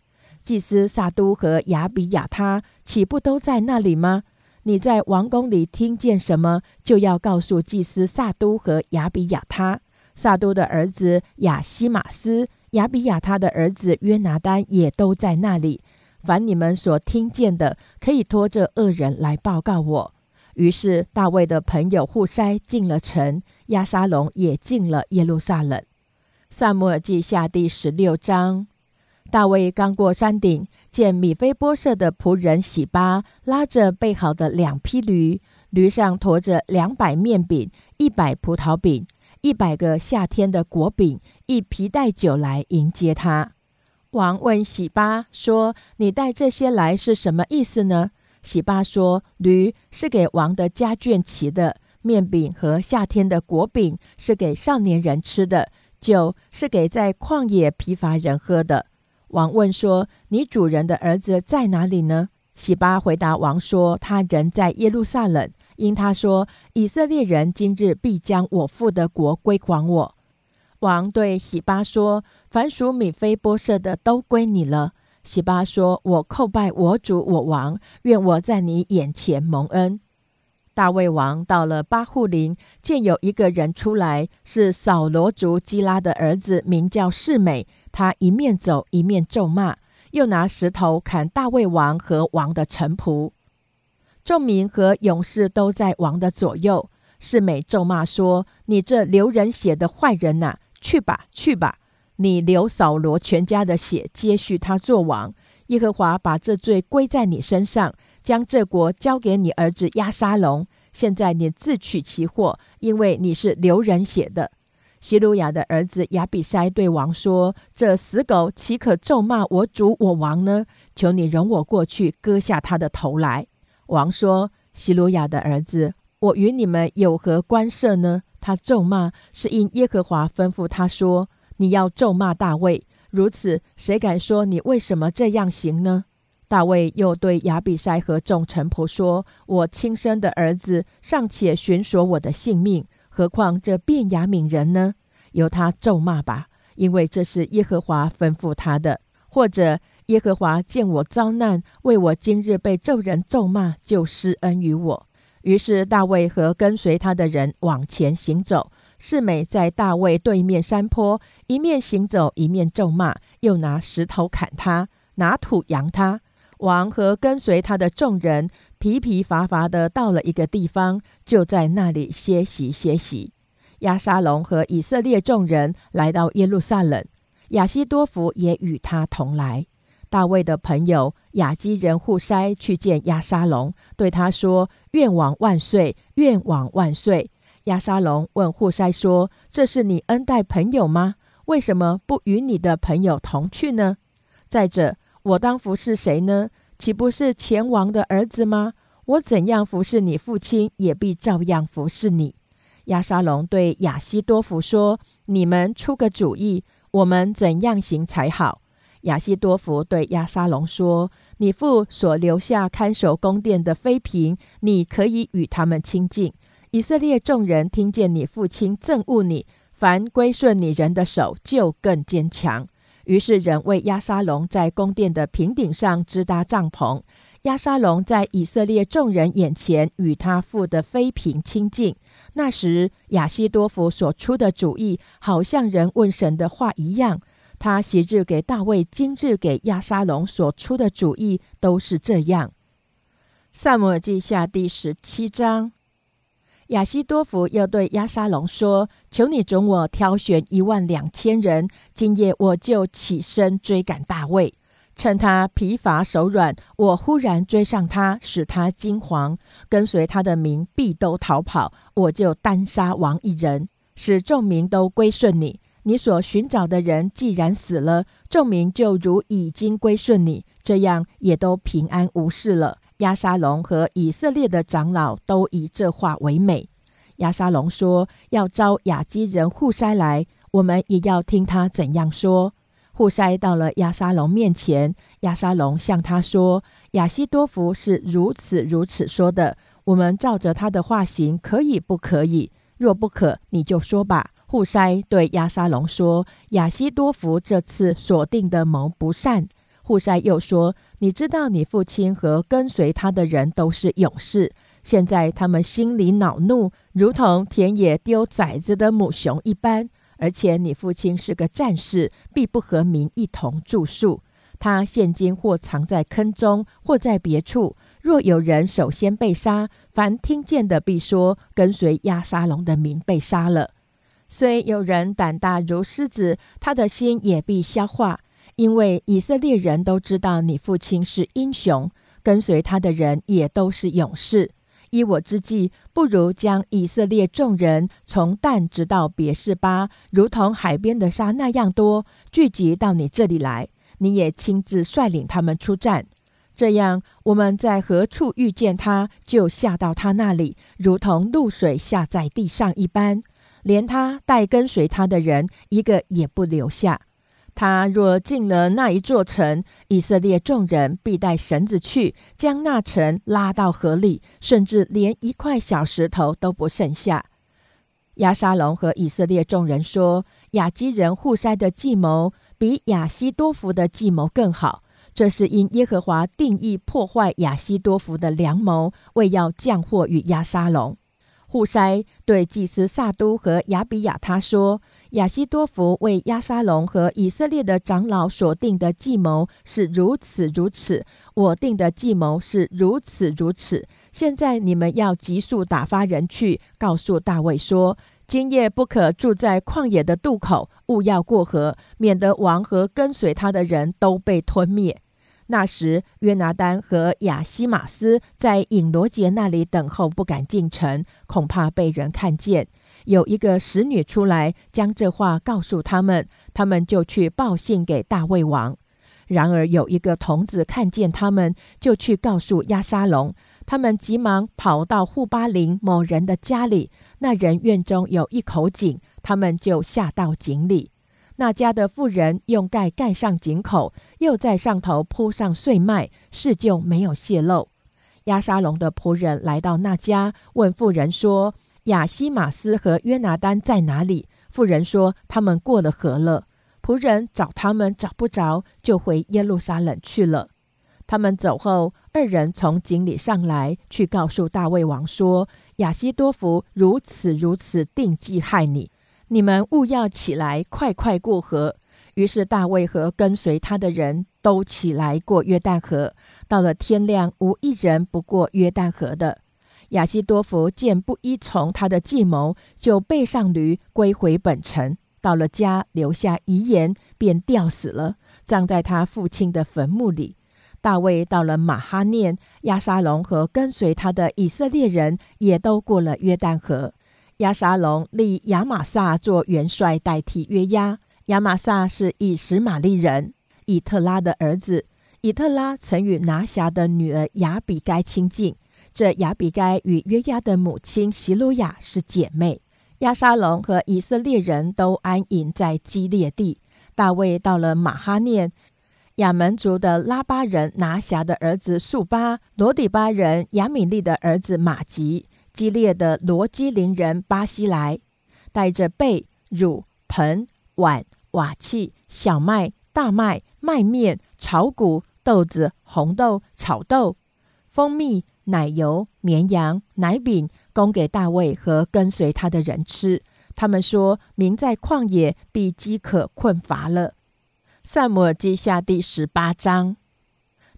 祭司撒都和亚比亚他岂不都在那里吗？你在王宫里听见什么，就要告诉祭司撒都和亚比亚他。撒都的儿子亚西马斯。”亚比亚他的儿子约拿丹也都在那里。凡你们所听见的，可以托这恶人来报告我。于是大卫的朋友户筛进了城，亚沙龙也进了耶路撒冷。萨母尔记下第十六章。大卫刚过山顶，见米菲波设的仆人喜巴拉着备好的两匹驴，驴上驮着两百面饼、一百葡萄饼。一百个夏天的果饼，一皮带酒来迎接他。王问喜巴说：“你带这些来是什么意思呢？”喜巴说：“驴是给王的家眷骑的，面饼和夏天的果饼是给少年人吃的，酒是给在旷野疲乏人喝的。”王问说：“你主人的儿子在哪里呢？”喜巴回答王说：“他人在耶路撒冷。”因他说：“以色列人今日必将我父的国归还我。”王对喜巴说：“凡属米非波设的都归你了。”喜巴说：“我叩拜我主我王，愿我在你眼前蒙恩。”大卫王到了巴户林，见有一个人出来，是扫罗族基拉的儿子，名叫世美。他一面走一面咒骂，又拿石头砍大卫王和王的臣仆。众民和勇士都在王的左右。世美咒骂说：“你这流人血的坏人呐，去吧，去吧！你流扫罗全家的血，接续他做王。耶和华把这罪归在你身上，将这国交给你儿子亚沙龙。现在你自取其祸，因为你是流人血的。”希鲁雅的儿子亚比筛对王说：“这死狗岂可咒骂我主我王呢？求你容我过去，割下他的头来。”王说：“希鲁雅的儿子，我与你们有何关涉呢？”他咒骂，是因耶和华吩咐他说：“你要咒骂大卫。”如此，谁敢说你为什么这样行呢？大卫又对亚比筛和众臣仆说：“我亲生的儿子尚且寻索我的性命，何况这便雅悯人呢？由他咒骂吧，因为这是耶和华吩咐他的。或者。”耶和华见我遭难，为我今日被众人咒骂，就施恩于我。于是大卫和跟随他的人往前行走。世美在大卫对面山坡，一面行走，一面咒骂，又拿石头砍他，拿土扬他。王和跟随他的众人疲疲乏乏的到了一个地方，就在那里歇息歇息。亚沙龙和以色列众人来到耶路撒冷，亚西多福也与他同来。大卫的朋友雅基人户筛去见亚沙龙，对他说：“愿王万岁，愿王万岁。”亚沙龙问户筛说：“这是你恩待朋友吗？为什么不与你的朋友同去呢？再者，我当服侍谁呢？岂不是前王的儿子吗？我怎样服侍你父亲，也必照样服侍你。”亚沙龙对亚西多福说：“你们出个主意，我们怎样行才好？”亚西多福对亚沙龙说：“你父所留下看守宫殿的妃嫔，你可以与他们亲近。以色列众人听见你父亲憎恶你，凡归顺你人的手就更坚强。于是人为亚沙龙在宫殿的平顶上支搭帐篷。亚沙龙在以色列众人眼前与他父的妃嫔亲近。那时亚西多夫所出的主意，好像人问神的话一样。他昔日给大卫，今日给亚沙龙所出的主意都是这样。萨姆尔记下第十七章。亚西多夫又对亚沙龙说：“求你准我挑选一万两千人，今夜我就起身追赶大卫。趁他疲乏手软，我忽然追上他，使他惊惶，跟随他的民必都逃跑。我就单杀王一人，使众民都归顺你。你所寻找的人既然死了，证明就如已经归顺你，这样也都平安无事了。”亚沙龙和以色列的长老都以这话为美。亚沙龙说：“要招亚基人户筛来，我们也要听他怎样说。”户筛到了亚沙龙面前，亚沙龙向他说：“亚西多福是如此如此说的，我们照着他的话行，可以不可以？若不可，你就说吧。”户筛对亚沙龙说：“亚西多福这次锁定的谋不善。”户筛又说：“你知道，你父亲和跟随他的人都是勇士。现在他们心里恼怒，如同田野丢崽子的母熊一般。而且你父亲是个战士，必不和民一同住宿。他现今或藏在坑中，或在别处。若有人首先被杀，凡听见的必说：跟随亚沙龙的民被杀了。虽有人胆大如狮子，他的心也必消化。”因为以色列人都知道你父亲是英雄，跟随他的人也都是勇士。依我之计，不如将以色列众人从但直到别是巴，如同海边的沙那样多，聚集到你这里来。你也亲自率领他们出战，这样我们在何处遇见他，就下到他那里，如同露水下在地上一般，连他带跟随他的人一个也不留下。他若进了那一座城，以色列众人必带绳子去，将那城拉到河里，甚至连一块小石头都不剩下。亚沙龙和以色列众人说：“亚基人互筛的计谋比亚西多福的计谋更好，这是因耶和华定义破坏亚西多福的良谋，为要降祸与亚沙龙。”互筛对祭司撒都和亚比亚他说。亚西多福为亚沙龙和以色列的长老所定的计谋是如此如此，我定的计谋是如此如此。现在你们要急速打发人去，告诉大卫说：今夜不可住在旷野的渡口，勿要过河，免得王和跟随他的人都被吞灭。那时，约拿丹和亚西马斯在隐罗杰那里等候，不敢进城，恐怕被人看见。有一个使女出来，将这话告诉他们，他们就去报信给大卫王。然而有一个童子看见他们，就去告诉亚沙龙。他们急忙跑到户巴林某人的家里，那人院中有一口井，他们就下到井里。那家的妇人用盖盖上井口，又在上头铺上碎麦，事就没有泄露。亚沙龙的仆人来到那家，问妇人说。亚西马斯和约拿丹在哪里？妇人说：“他们过了河了。”仆人找他们找不着，就回耶路撒冷去了。他们走后，二人从井里上来，去告诉大卫王说：“亚西多福如此如此定计害你，你们务要起来，快快过河。”于是大卫和跟随他的人都起来过约旦河。到了天亮，无一人不过约旦河的。亚西多福见不依从他的计谋，就背上驴归回本城。到了家，留下遗言，便吊死了，葬在他父亲的坟墓里。大卫到了马哈念，亚沙龙和跟随他的以色列人也都过了约旦河。亚沙龙立亚玛撒做元帅，代替约押。亚玛撒是以实玛利人以特拉的儿子。以特拉曾与拿辖的女儿亚比该亲近。这亚比该与约押的母亲席鲁雅是姐妹。亚沙龙和以色列人都安营在基列地。大卫到了马哈念，亚门族的拉巴人拿辖的儿子素巴，罗底巴人亚米利的儿子马吉，基列的罗基林人巴西来，带着被、乳、盆、碗、瓦器、小麦、大麦、麦面、炒谷、豆子、红豆、炒豆、蜂蜜、奶油、绵羊、奶饼，供给大卫和跟随他的人吃。他们说：“民在旷野必饥渴困乏了。”萨姆尔记下第十八章。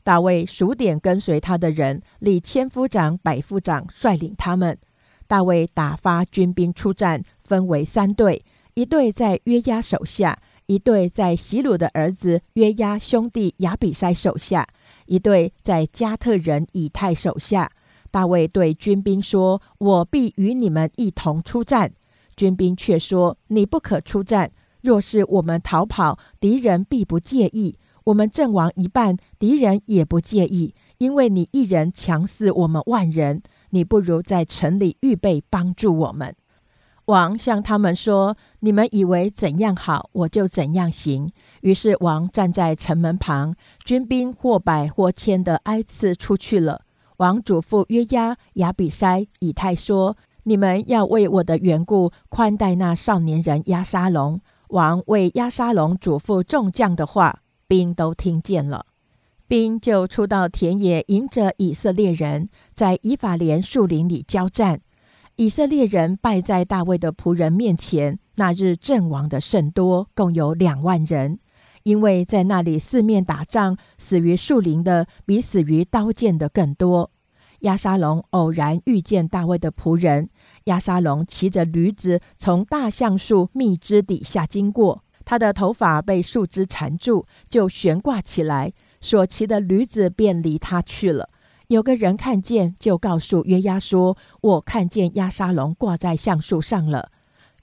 大卫数点跟随他的人，立千夫长、百夫长率领他们。大卫打发军兵出战，分为三队：一队在约押手下，一队在希鲁的儿子约押兄弟亚比筛手下，一队在加特人以太手下。大卫对军兵说：“我必与你们一同出战。”军兵却说：“你不可出战。若是我们逃跑，敌人必不介意。”我们阵亡一半，敌人也不介意，因为你一人强似我们万人。你不如在城里预备帮助我们。王向他们说：“你们以为怎样好，我就怎样行。”于是王站在城门旁，军兵或百或千的挨次出去了。王嘱咐约押、亚比筛、以太说：“你们要为我的缘故宽待那少年人押沙龙。”王为押沙龙嘱咐众将的话。兵都听见了，兵就出到田野，迎着以色列人，在以法莲树林里交战。以色列人败在大卫的仆人面前。那日阵亡的甚多，共有两万人，因为在那里四面打仗，死于树林的比死于刀剑的更多。亚沙龙偶然遇见大卫的仆人，亚沙龙骑着驴子从大橡树密枝底下经过。他的头发被树枝缠住，就悬挂起来。所骑的驴子便离他去了。有个人看见，就告诉约押说：“我看见押沙龙挂在橡树上了。”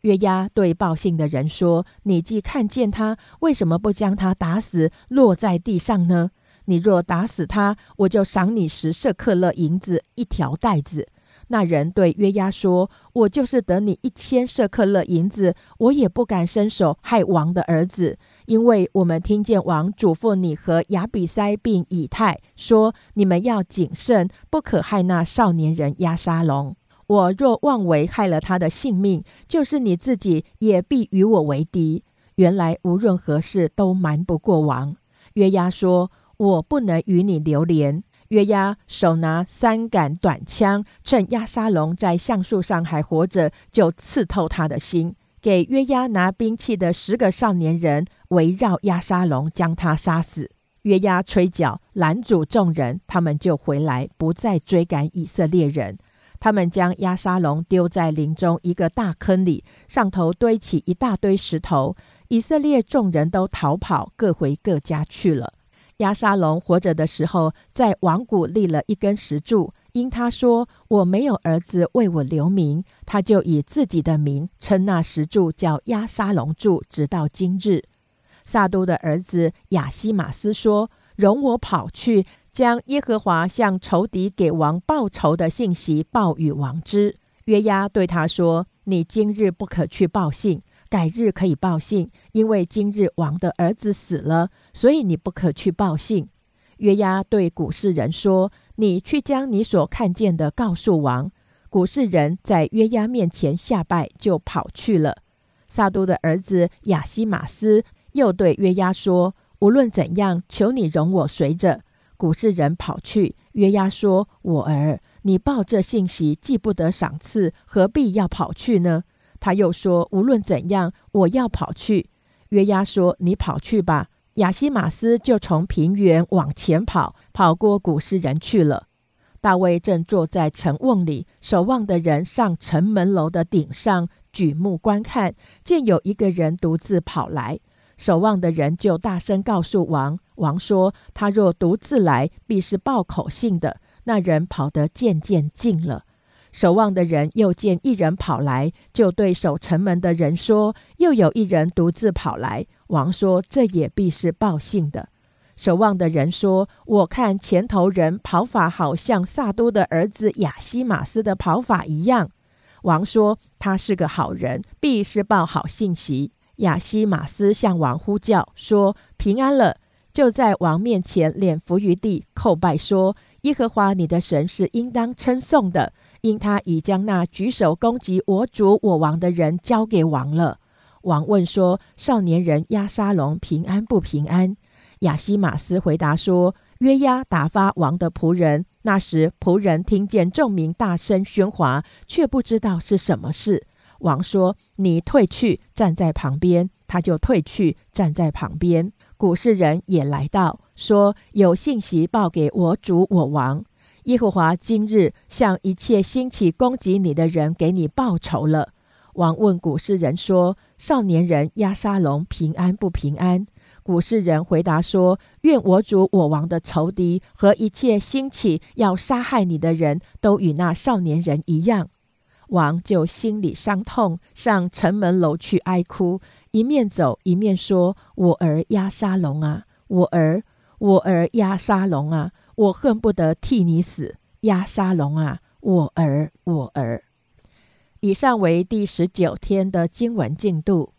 约押对报信的人说：“你既看见他，为什么不将他打死，落在地上呢？你若打死他，我就赏你十舍克勒银子一条带子。”那人对约押说：“我就是得你一千舍克勒银子，我也不敢伸手害王的儿子，因为我们听见王嘱咐你和亚比塞并以太说，你们要谨慎，不可害那少年人押沙龙。我若妄为害了他的性命，就是你自己也必与我为敌。原来无论何事都瞒不过王。”约押说：“我不能与你留连。”约押手拿三杆短枪，趁押沙龙在橡树上还活着，就刺透他的心。给约押拿兵器的十个少年人围绕押沙龙，将他杀死。约押吹角拦阻众人，他们就回来，不再追赶以色列人。他们将押沙龙丢在林中一个大坑里，上头堆起一大堆石头。以色列众人都逃跑，各回各家去了。亚沙龙活着的时候，在王谷立了一根石柱，因他说我没有儿子为我留名，他就以自己的名称那石柱叫亚沙龙柱，直到今日。撒都的儿子亚西马斯说：“容我跑去，将耶和华向仇敌给王报仇的信息报与王知。”约押对他说：“你今日不可去报信。”改日可以报信，因为今日王的儿子死了，所以你不可去报信。约押对古世人说：“你去将你所看见的告诉王。”古世人在约押面前下拜，就跑去了。撒都的儿子亚西马斯又对约押说：“无论怎样，求你容我随着。”古世人跑去，约押说：“我儿，你报这信息，既不得赏赐，何必要跑去呢？”他又说：“无论怎样，我要跑去。”约押说：“你跑去吧。”亚西马斯就从平原往前跑，跑过古诗人去了。大卫正坐在城瓮里，守望的人上城门楼的顶上举目观看，见有一个人独自跑来。守望的人就大声告诉王：“王说，他若独自来，必是报口信的。”那人跑得渐渐近了。守望的人又见一人跑来，就对守城门的人说：“又有一人独自跑来。”王说：“这也必是报信的。”守望的人说：“我看前头人跑法好像萨都的儿子亚西马斯的跑法一样。”王说：“他是个好人，必是报好信息。”亚西马斯向王呼叫说：“平安了！”就在王面前脸伏于地叩拜说：“耶和华你的神是应当称颂的。”因他已将那举手攻击我主我王的人交给王了，王问说：“少年人押沙龙平安不平安？”亚西马斯回答说：“约押打发王的仆人。那时仆人听见众民大声喧哗，却不知道是什么事。王说：‘你退去，站在旁边。’他就退去，站在旁边。古世人也来到，说：‘有信息报给我主我王。耶和华今日向一切兴起攻击你的人给你报仇了。’王问古世人说：‘少年人押沙龙平安不平安？’”古世人回答说：“愿我主我王的仇敌和一切兴起要杀害你的人都与那少年人一样。”王就心里伤痛，上城门楼去哀哭，一面走一面说：“我儿押沙龙啊，我儿，我儿押沙龙啊，我恨不得替你死，压沙龙啊，我儿，我儿。”以上为第十九天的经文进度。